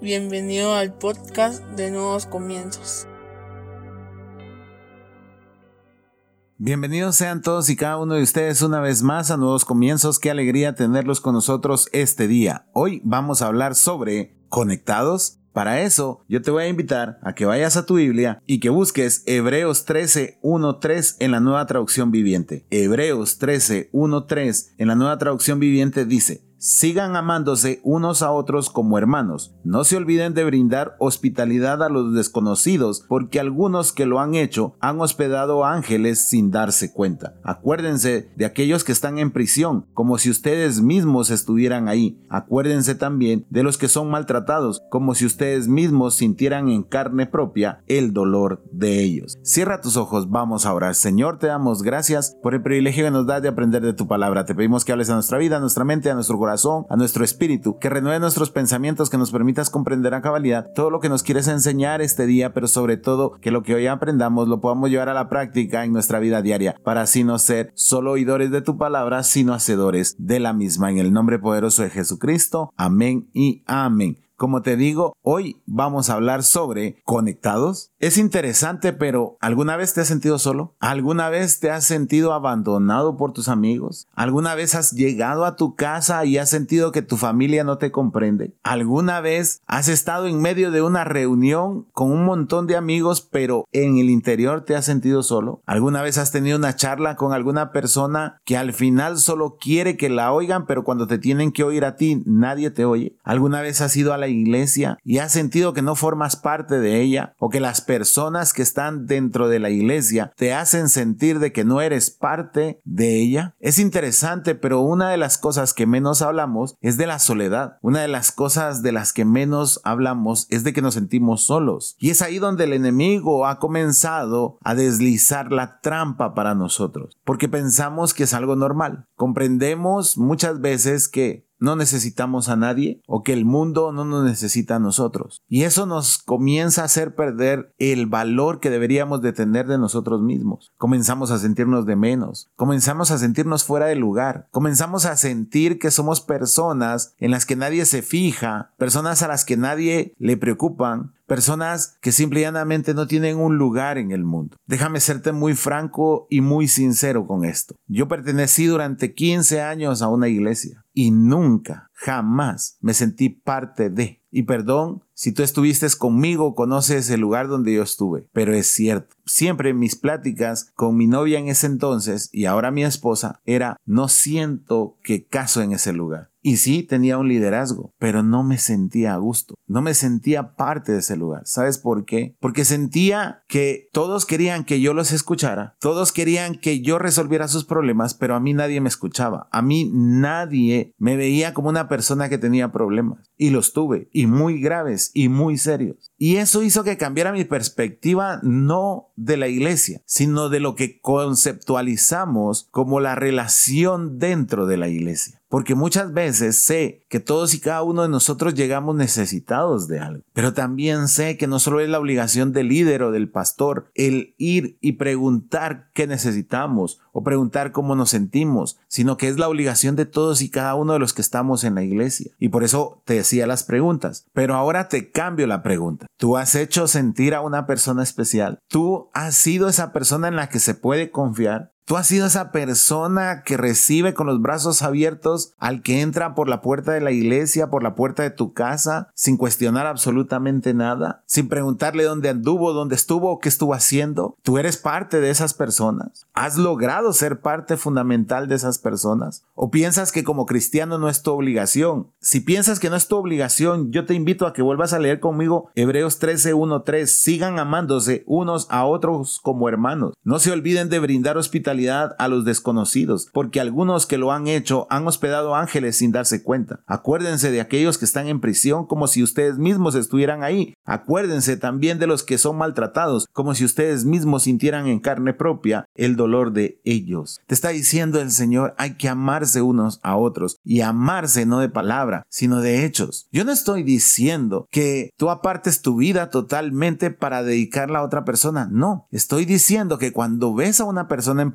Bienvenido al podcast de Nuevos Comienzos. Bienvenidos sean todos y cada uno de ustedes una vez más a Nuevos Comienzos. Qué alegría tenerlos con nosotros este día. Hoy vamos a hablar sobre conectados. Para eso, yo te voy a invitar a que vayas a tu Biblia y que busques Hebreos 13, 1, 3 en la nueva traducción viviente. Hebreos 13, 1, 3 en la nueva traducción viviente dice, Sigan amándose unos a otros como hermanos. No se olviden de brindar hospitalidad a los desconocidos, porque algunos que lo han hecho han hospedado ángeles sin darse cuenta. Acuérdense de aquellos que están en prisión, como si ustedes mismos estuvieran ahí. Acuérdense también de los que son maltratados, como si ustedes mismos sintieran en carne propia el dolor de ellos. Cierra tus ojos, vamos a orar. Señor, te damos gracias por el privilegio que nos das de aprender de tu palabra. Te pedimos que hables a nuestra vida, a nuestra mente, a nuestro corazón a nuestro espíritu, que renueve nuestros pensamientos, que nos permitas comprender a cabalidad todo lo que nos quieres enseñar este día, pero sobre todo que lo que hoy aprendamos lo podamos llevar a la práctica en nuestra vida diaria, para así no ser solo oidores de tu palabra, sino hacedores de la misma. En el nombre poderoso de Jesucristo. Amén y amén. Como te digo, hoy vamos a hablar sobre conectados. Es interesante, pero ¿alguna vez te has sentido solo? ¿Alguna vez te has sentido abandonado por tus amigos? ¿Alguna vez has llegado a tu casa y has sentido que tu familia no te comprende? ¿Alguna vez has estado en medio de una reunión con un montón de amigos, pero en el interior te has sentido solo? ¿Alguna vez has tenido una charla con alguna persona que al final solo quiere que la oigan, pero cuando te tienen que oír a ti, nadie te oye? ¿Alguna vez has ido a iglesia y has sentido que no formas parte de ella o que las personas que están dentro de la iglesia te hacen sentir de que no eres parte de ella? Es interesante, pero una de las cosas que menos hablamos es de la soledad. Una de las cosas de las que menos hablamos es de que nos sentimos solos. Y es ahí donde el enemigo ha comenzado a deslizar la trampa para nosotros, porque pensamos que es algo normal. Comprendemos muchas veces que no necesitamos a nadie o que el mundo no nos necesita a nosotros. Y eso nos comienza a hacer perder el valor que deberíamos de tener de nosotros mismos. Comenzamos a sentirnos de menos, comenzamos a sentirnos fuera de lugar, comenzamos a sentir que somos personas en las que nadie se fija, personas a las que nadie le preocupan, personas que simplemente no tienen un lugar en el mundo. Déjame serte muy franco y muy sincero con esto. Yo pertenecí durante 15 años a una iglesia y nunca, jamás me sentí parte de. Y perdón, si tú estuviste conmigo, conoces el lugar donde yo estuve, pero es cierto. Siempre en mis pláticas con mi novia en ese entonces y ahora mi esposa era, no siento que caso en ese lugar. Y sí, tenía un liderazgo, pero no me sentía a gusto, no me sentía parte de ese lugar. ¿Sabes por qué? Porque sentía que todos querían que yo los escuchara, todos querían que yo resolviera sus problemas, pero a mí nadie me escuchaba, a mí nadie me veía como una persona que tenía problemas. Y los tuve, y muy graves, y muy serios. Y eso hizo que cambiara mi perspectiva no de la iglesia, sino de lo que conceptualizamos como la relación dentro de la iglesia. Porque muchas veces sé que todos y cada uno de nosotros llegamos necesitados de algo. Pero también sé que no solo es la obligación del líder o del pastor el ir y preguntar qué necesitamos o preguntar cómo nos sentimos, sino que es la obligación de todos y cada uno de los que estamos en la iglesia. Y por eso te decía las preguntas. Pero ahora te cambio la pregunta. ¿Tú has hecho sentir a una persona especial? ¿Tú has sido esa persona en la que se puede confiar? Tú has sido esa persona que recibe con los brazos abiertos al que entra por la puerta de la iglesia, por la puerta de tu casa, sin cuestionar absolutamente nada, sin preguntarle dónde anduvo, dónde estuvo qué estuvo haciendo. Tú eres parte de esas personas. ¿Has logrado ser parte fundamental de esas personas? ¿O piensas que como cristiano no es tu obligación? Si piensas que no es tu obligación, yo te invito a que vuelvas a leer conmigo Hebreos 13:1-3. Sigan amándose unos a otros como hermanos. No se olviden de brindar hospitalidad a los desconocidos, porque algunos que lo han hecho han hospedado ángeles sin darse cuenta. Acuérdense de aquellos que están en prisión como si ustedes mismos estuvieran ahí. Acuérdense también de los que son maltratados, como si ustedes mismos sintieran en carne propia el dolor de ellos. Te está diciendo el Señor, hay que amarse unos a otros y amarse no de palabra, sino de hechos. Yo no estoy diciendo que tú apartes tu vida totalmente para dedicarla a otra persona. No, estoy diciendo que cuando ves a una persona en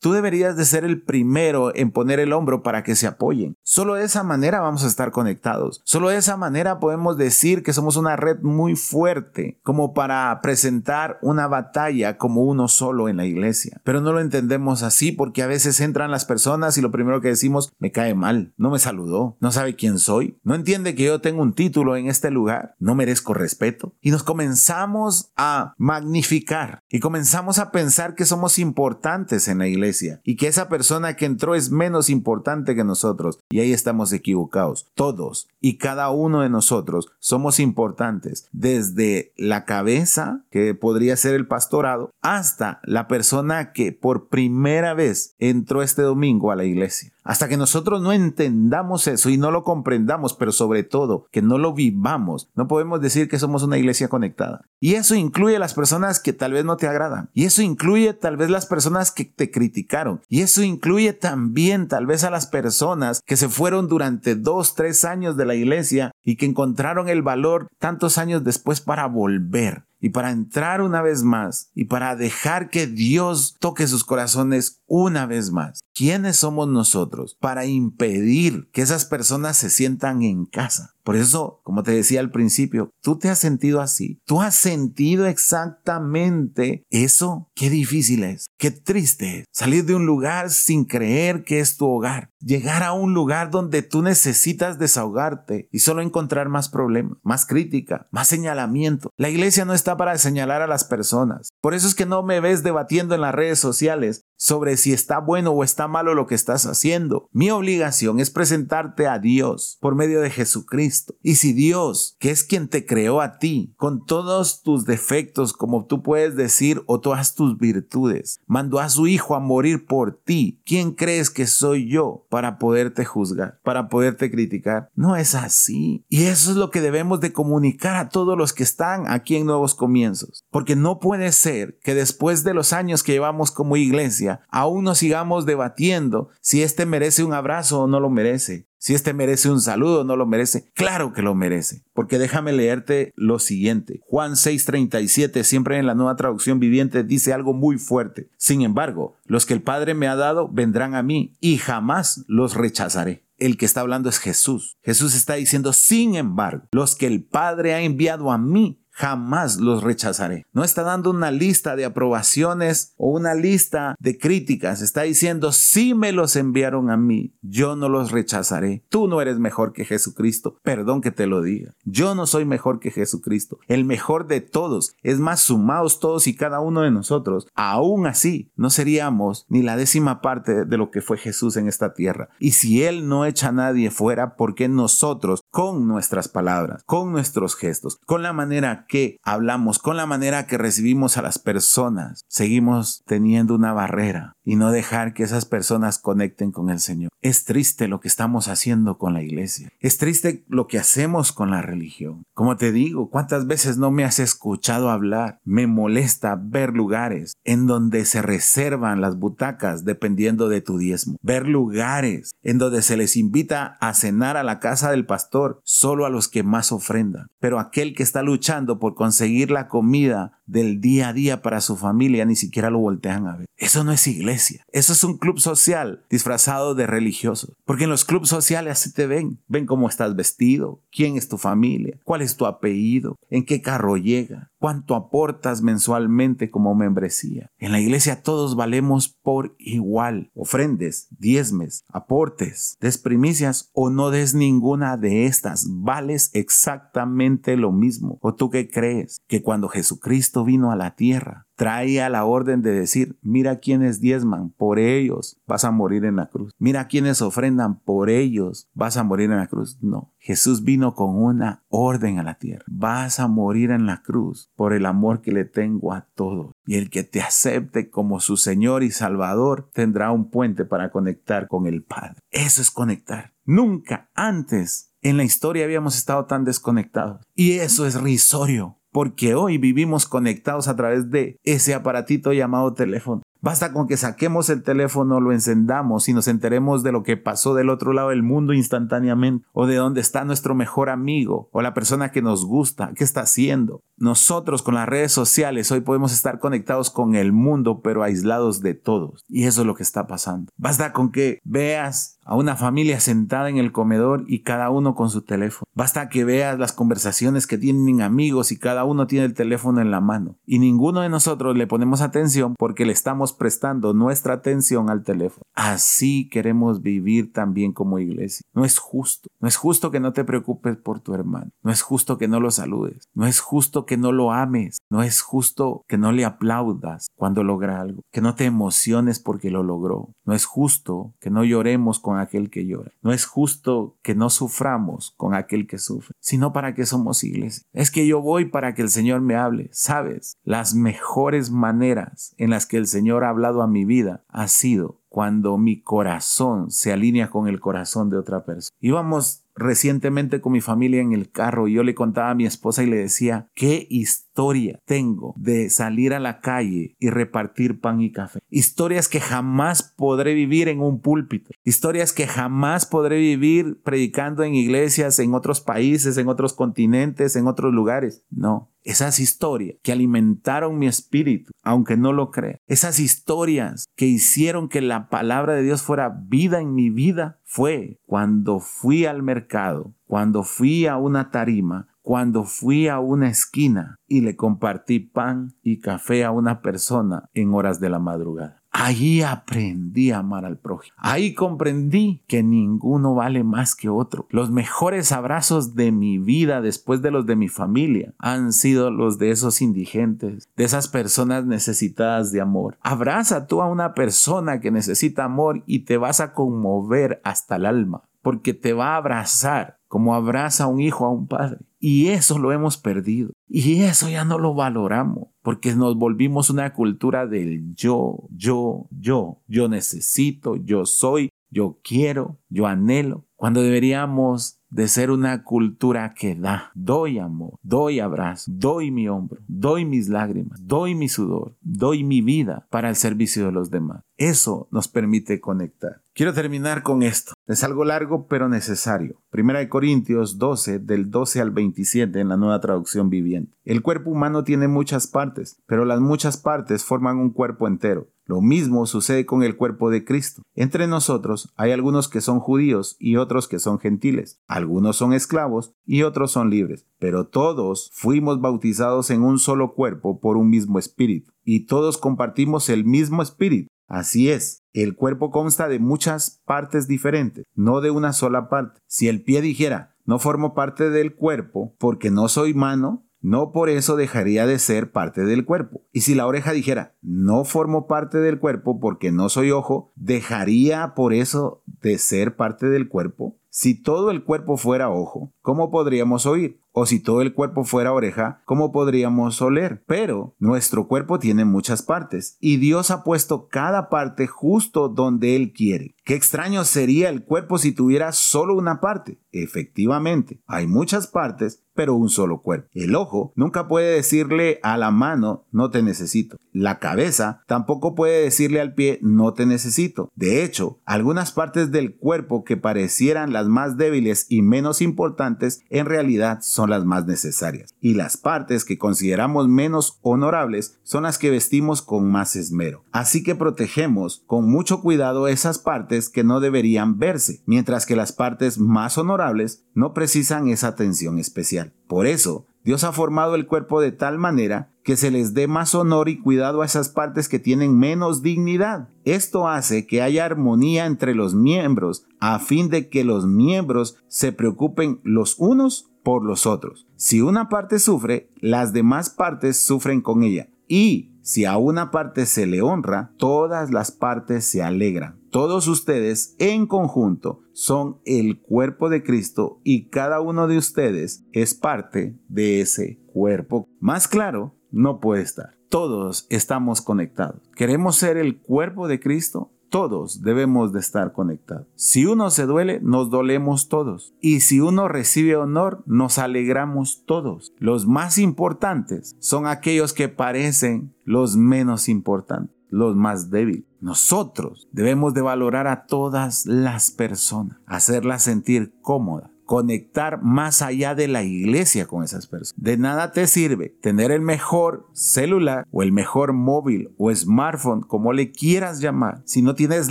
tú deberías de ser el primero en poner el hombro para que se apoyen. Solo de esa manera vamos a estar conectados. Solo de esa manera podemos decir que somos una red muy fuerte como para presentar una batalla como uno solo en la iglesia. Pero no lo entendemos así porque a veces entran las personas y lo primero que decimos, me cae mal, no me saludó, no sabe quién soy, no entiende que yo tengo un título en este lugar, no merezco respeto. Y nos comenzamos a magnificar y comenzamos a pensar que somos importantes en la iglesia y que esa persona que entró es menos importante que nosotros. Y ahí estamos equivocados. Todos y cada uno de nosotros somos importantes desde la cabeza, que podría ser el pastorado, hasta la persona que por primera vez entró este domingo a la iglesia. Hasta que nosotros no entendamos eso y no lo comprendamos, pero sobre todo que no lo vivamos, no podemos decir que somos una iglesia conectada. Y eso incluye las personas que tal vez no te agradan. Y eso incluye tal vez las personas que te criticaron. Y eso incluye también tal vez a las personas que se fueron durante dos, tres años de la iglesia y que encontraron el valor tantos años después para volver y para entrar una vez más y para dejar que Dios toque sus corazones una vez más. ¿Quiénes somos nosotros para impedir que esas personas se sientan en casa? Por eso, como te decía al principio, tú te has sentido así. Tú has sentido exactamente eso. Qué difícil es. Qué triste es. Salir de un lugar sin creer que es tu hogar. Llegar a un lugar donde tú necesitas desahogarte y solo más problemas, más crítica, más señalamiento. La iglesia no está para señalar a las personas. Por eso es que no me ves debatiendo en las redes sociales sobre si está bueno o está malo lo que estás haciendo. Mi obligación es presentarte a Dios por medio de Jesucristo. Y si Dios, que es quien te creó a ti, con todos tus defectos, como tú puedes decir, o todas tus virtudes, mandó a su Hijo a morir por ti, ¿quién crees que soy yo para poderte juzgar, para poderte criticar? No es así. Y eso es lo que debemos de comunicar a todos los que están aquí en Nuevos Comienzos. Porque no puede ser que después de los años que llevamos como iglesia, aún no sigamos debatiendo si este merece un abrazo o no lo merece, si este merece un saludo o no lo merece. Claro que lo merece, porque déjame leerte lo siguiente. Juan 6:37, siempre en la nueva traducción viviente, dice algo muy fuerte. Sin embargo, los que el Padre me ha dado vendrán a mí y jamás los rechazaré el que está hablando es Jesús. Jesús está diciendo, sin embargo, los que el Padre ha enviado a mí jamás los rechazaré. No está dando una lista de aprobaciones o una lista de críticas. Está diciendo, si me los enviaron a mí, yo no los rechazaré. Tú no eres mejor que Jesucristo. Perdón que te lo diga. Yo no soy mejor que Jesucristo. El mejor de todos. Es más, sumados todos y cada uno de nosotros. Aún así, no seríamos ni la décima parte de lo que fue Jesús en esta tierra. Y si Él no echa a nadie fuera, ¿por qué nosotros, con nuestras palabras, con nuestros gestos, con la manera que hablamos, con la manera que recibimos a las personas, seguimos teniendo una barrera y no dejar que esas personas conecten con el Señor. Es triste lo que estamos haciendo con la iglesia. Es triste lo que hacemos con la religión. Como te digo, ¿cuántas veces no me has escuchado hablar? Me molesta ver lugares en donde se reservan las butacas dependiendo de tu diezmo. Ver lugares en donde se les invita a cenar a la casa del pastor solo a los que más ofrendan. Pero aquel que está luchando por conseguir la comida del día a día para su familia, ni siquiera lo voltean a ver. Eso no es iglesia. Eso es un club social disfrazado de religiosos. Porque en los clubes sociales así te ven. Ven cómo estás vestido, quién es tu familia, cuál es tu apellido, en qué carro llega, cuánto aportas mensualmente como membresía. En la iglesia todos valemos por igual. Ofrendes, diezmes, aportes, des primicias o no des ninguna de estas. Vales exactamente lo mismo. ¿O tú qué crees? Que cuando Jesucristo vino a la tierra, traía la orden de decir, mira quienes diezman, por ellos vas a morir en la cruz. Mira quienes ofrendan, por ellos vas a morir en la cruz. No, Jesús vino con una orden a la tierra. Vas a morir en la cruz por el amor que le tengo a todos. Y el que te acepte como su Señor y Salvador tendrá un puente para conectar con el Padre. Eso es conectar. Nunca antes en la historia habíamos estado tan desconectados. Y eso es risorio porque hoy vivimos conectados a través de ese aparatito llamado teléfono. Basta con que saquemos el teléfono, lo encendamos y nos enteremos de lo que pasó del otro lado del mundo instantáneamente, o de dónde está nuestro mejor amigo, o la persona que nos gusta, qué está haciendo. Nosotros con las redes sociales hoy podemos estar conectados con el mundo, pero aislados de todos. Y eso es lo que está pasando. Basta con que veas a una familia sentada en el comedor y cada uno con su teléfono. Basta que veas las conversaciones que tienen amigos y cada uno tiene el teléfono en la mano. Y ninguno de nosotros le ponemos atención porque le estamos prestando nuestra atención al teléfono. Así queremos vivir también como iglesia. No es justo. No es justo que no te preocupes por tu hermano. No es justo que no lo saludes. No es justo que no lo ames. No es justo que no le aplaudas cuando logra algo. Que no te emociones porque lo logró. No es justo que no lloremos con aquel que llora. No es justo que no suframos con aquel que sufre, sino para que somos iglesia. Es que yo voy para que el Señor me hable. Sabes, las mejores maneras en las que el Señor ha hablado a mi vida ha sido cuando mi corazón se alinea con el corazón de otra persona. Íbamos recientemente con mi familia en el carro y yo le contaba a mi esposa y le decía, qué historia tengo de salir a la calle y repartir pan y café. Historias que jamás podré vivir en un púlpito. Historias que jamás podré vivir predicando en iglesias en otros países, en otros continentes, en otros lugares. No, esas historias que alimentaron mi espíritu, aunque no lo crea. Esas historias que hicieron que la palabra de Dios fuera vida en mi vida fue cuando fui al mercado, cuando fui a una tarima, cuando fui a una esquina y le compartí pan y café a una persona en horas de la madrugada. Ahí aprendí a amar al prójimo. Ahí comprendí que ninguno vale más que otro. Los mejores abrazos de mi vida después de los de mi familia han sido los de esos indigentes, de esas personas necesitadas de amor. Abraza tú a una persona que necesita amor y te vas a conmover hasta el alma, porque te va a abrazar como abraza a un hijo a un padre. Y eso lo hemos perdido. Y eso ya no lo valoramos, porque nos volvimos una cultura del yo, yo, yo, yo necesito, yo soy, yo quiero, yo anhelo, cuando deberíamos de ser una cultura que da, doy amor, doy abrazo, doy mi hombro, doy mis lágrimas, doy mi sudor, doy mi vida para el servicio de los demás. Eso nos permite conectar. Quiero terminar con esto. Es algo largo pero necesario. Primera de Corintios 12 del 12 al 27 en la nueva traducción viviente. El cuerpo humano tiene muchas partes, pero las muchas partes forman un cuerpo entero. Lo mismo sucede con el cuerpo de Cristo. Entre nosotros hay algunos que son judíos y otros que son gentiles. Algunos son esclavos y otros son libres. Pero todos fuimos bautizados en un solo cuerpo por un mismo espíritu. Y todos compartimos el mismo espíritu. Así es, el cuerpo consta de muchas partes diferentes, no de una sola parte. Si el pie dijera, no formo parte del cuerpo porque no soy mano, no por eso dejaría de ser parte del cuerpo. Y si la oreja dijera, no formo parte del cuerpo porque no soy ojo, dejaría por eso de ser parte del cuerpo. Si todo el cuerpo fuera ojo, ¿cómo podríamos oír? O si todo el cuerpo fuera oreja, ¿cómo podríamos oler? Pero nuestro cuerpo tiene muchas partes y Dios ha puesto cada parte justo donde Él quiere. Qué extraño sería el cuerpo si tuviera solo una parte. Efectivamente, hay muchas partes, pero un solo cuerpo. El ojo nunca puede decirle a la mano, no te necesito. La cabeza tampoco puede decirle al pie, no te necesito. De hecho, algunas partes del cuerpo que parecieran las más débiles y menos importantes, en realidad son las más necesarias. Y las partes que consideramos menos honorables son las que vestimos con más esmero. Así que protegemos con mucho cuidado esas partes que no deberían verse, mientras que las partes más honorables no precisan esa atención especial. Por eso, Dios ha formado el cuerpo de tal manera que se les dé más honor y cuidado a esas partes que tienen menos dignidad. Esto hace que haya armonía entre los miembros a fin de que los miembros se preocupen los unos por los otros. Si una parte sufre, las demás partes sufren con ella. Y si a una parte se le honra, todas las partes se alegran. Todos ustedes en conjunto son el cuerpo de Cristo y cada uno de ustedes es parte de ese cuerpo. Más claro, no puede estar. Todos estamos conectados. ¿Queremos ser el cuerpo de Cristo? Todos debemos de estar conectados. Si uno se duele, nos dolemos todos. Y si uno recibe honor, nos alegramos todos. Los más importantes son aquellos que parecen los menos importantes. los más débiles. Nosotros debemos de valorar a todas las personas, hacerlas sentir cómodas conectar más allá de la iglesia con esas personas. De nada te sirve tener el mejor celular o el mejor móvil o smartphone, como le quieras llamar, si no tienes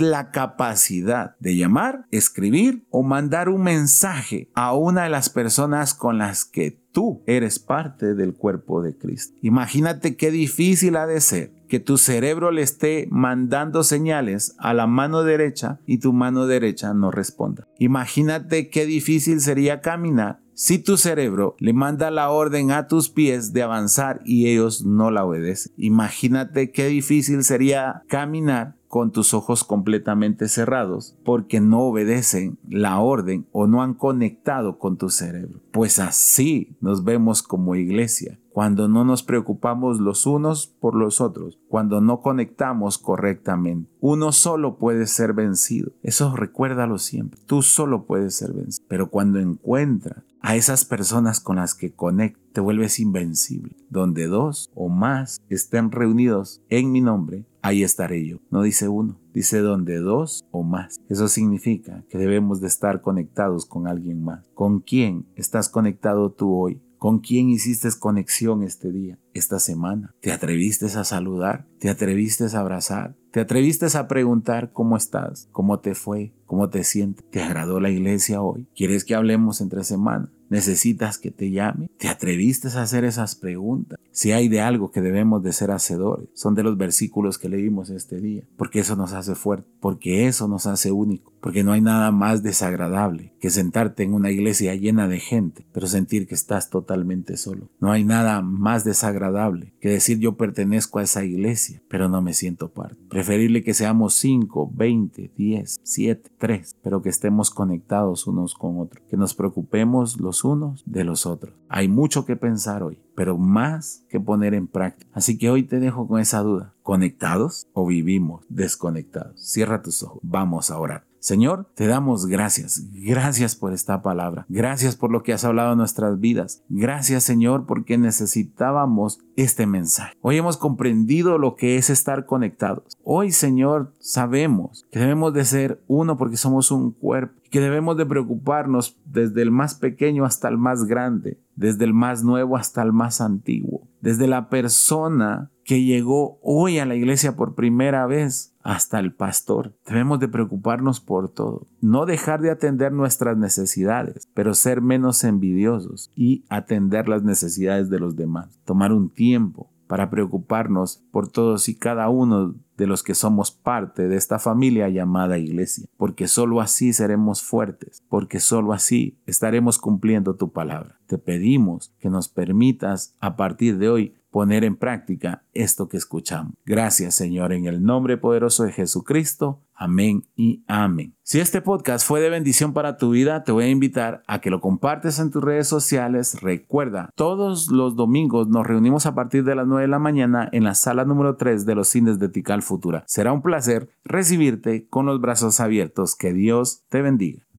la capacidad de llamar, escribir o mandar un mensaje a una de las personas con las que tú eres parte del cuerpo de Cristo. Imagínate qué difícil ha de ser que tu cerebro le esté mandando señales a la mano derecha y tu mano derecha no responda. Imagínate qué difícil sería caminar si tu cerebro le manda la orden a tus pies de avanzar y ellos no la obedecen. Imagínate qué difícil sería caminar con tus ojos completamente cerrados porque no obedecen la orden o no han conectado con tu cerebro. Pues así nos vemos como iglesia cuando no nos preocupamos los unos por los otros, cuando no conectamos correctamente. Uno solo puede ser vencido. Eso recuérdalo siempre. Tú solo puedes ser vencido. Pero cuando encuentras a esas personas con las que conectas, te vuelves invencible. Donde dos o más estén reunidos en mi nombre, ahí estaré yo. No dice uno, dice donde dos o más. Eso significa que debemos de estar conectados con alguien más. ¿Con quién estás conectado tú hoy? ¿Con quién hiciste conexión este día, esta semana? ¿Te atreviste a saludar? ¿Te atreviste a abrazar? ¿Te atreviste a preguntar cómo estás? ¿Cómo te fue? ¿Cómo te sientes? ¿Te agradó la iglesia hoy? ¿Quieres que hablemos entre semana? ¿Necesitas que te llame? ¿Te atreviste a hacer esas preguntas? Si hay de algo que debemos de ser hacedores, son de los versículos que leímos este día, porque eso nos hace fuerte, porque eso nos hace único, porque no hay nada más desagradable que sentarte en una iglesia llena de gente, pero sentir que estás totalmente solo. No hay nada más desagradable que decir yo pertenezco a esa iglesia, pero no me siento parte. Preferible que seamos 5, 20, 10, 7, 3, pero que estemos conectados unos con otros, que nos preocupemos unos de los otros. Hay mucho que pensar hoy, pero más que poner en práctica. Así que hoy te dejo con esa duda. ¿Conectados o vivimos desconectados? Cierra tus ojos. Vamos a orar. Señor, te damos gracias. Gracias por esta palabra. Gracias por lo que has hablado en nuestras vidas. Gracias, Señor, porque necesitábamos este mensaje. Hoy hemos comprendido lo que es estar conectados. Hoy, Señor, sabemos que debemos de ser uno porque somos un cuerpo que debemos de preocuparnos desde el más pequeño hasta el más grande, desde el más nuevo hasta el más antiguo, desde la persona que llegó hoy a la iglesia por primera vez hasta el pastor. Debemos de preocuparnos por todo, no dejar de atender nuestras necesidades, pero ser menos envidiosos y atender las necesidades de los demás. Tomar un tiempo para preocuparnos por todos y cada uno de los que somos parte de esta familia llamada iglesia, porque sólo así seremos fuertes, porque sólo así estaremos cumpliendo tu palabra. Te pedimos que nos permitas a partir de hoy poner en práctica esto que escuchamos. Gracias Señor en el nombre poderoso de Jesucristo. Amén y amén. Si este podcast fue de bendición para tu vida, te voy a invitar a que lo compartes en tus redes sociales. Recuerda, todos los domingos nos reunimos a partir de las 9 de la mañana en la sala número 3 de los cines de Tical Futura. Será un placer recibirte con los brazos abiertos. Que Dios te bendiga.